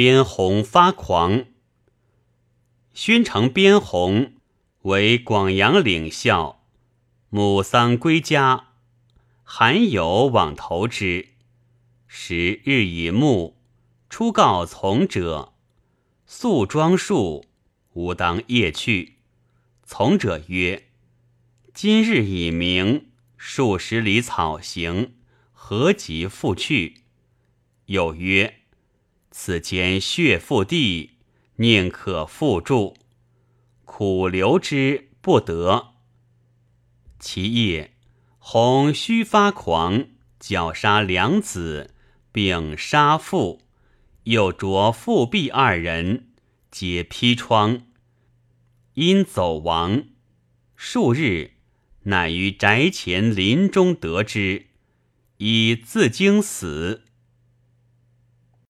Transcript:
边红发狂。宣城边红为广阳领校，母丧归家，韩有往投之，时日已暮，初告从者，宿庄树，吾当夜去。从者曰：“今日已明，数十里草行，何及复去？”有曰：“此间血复地。”宁可复住，苦留之不得。其夜，洪须发狂，绞杀两子，并杀父，又着父婢二人，皆披疮，因走亡。数日，乃于宅前林中得之，以自经死。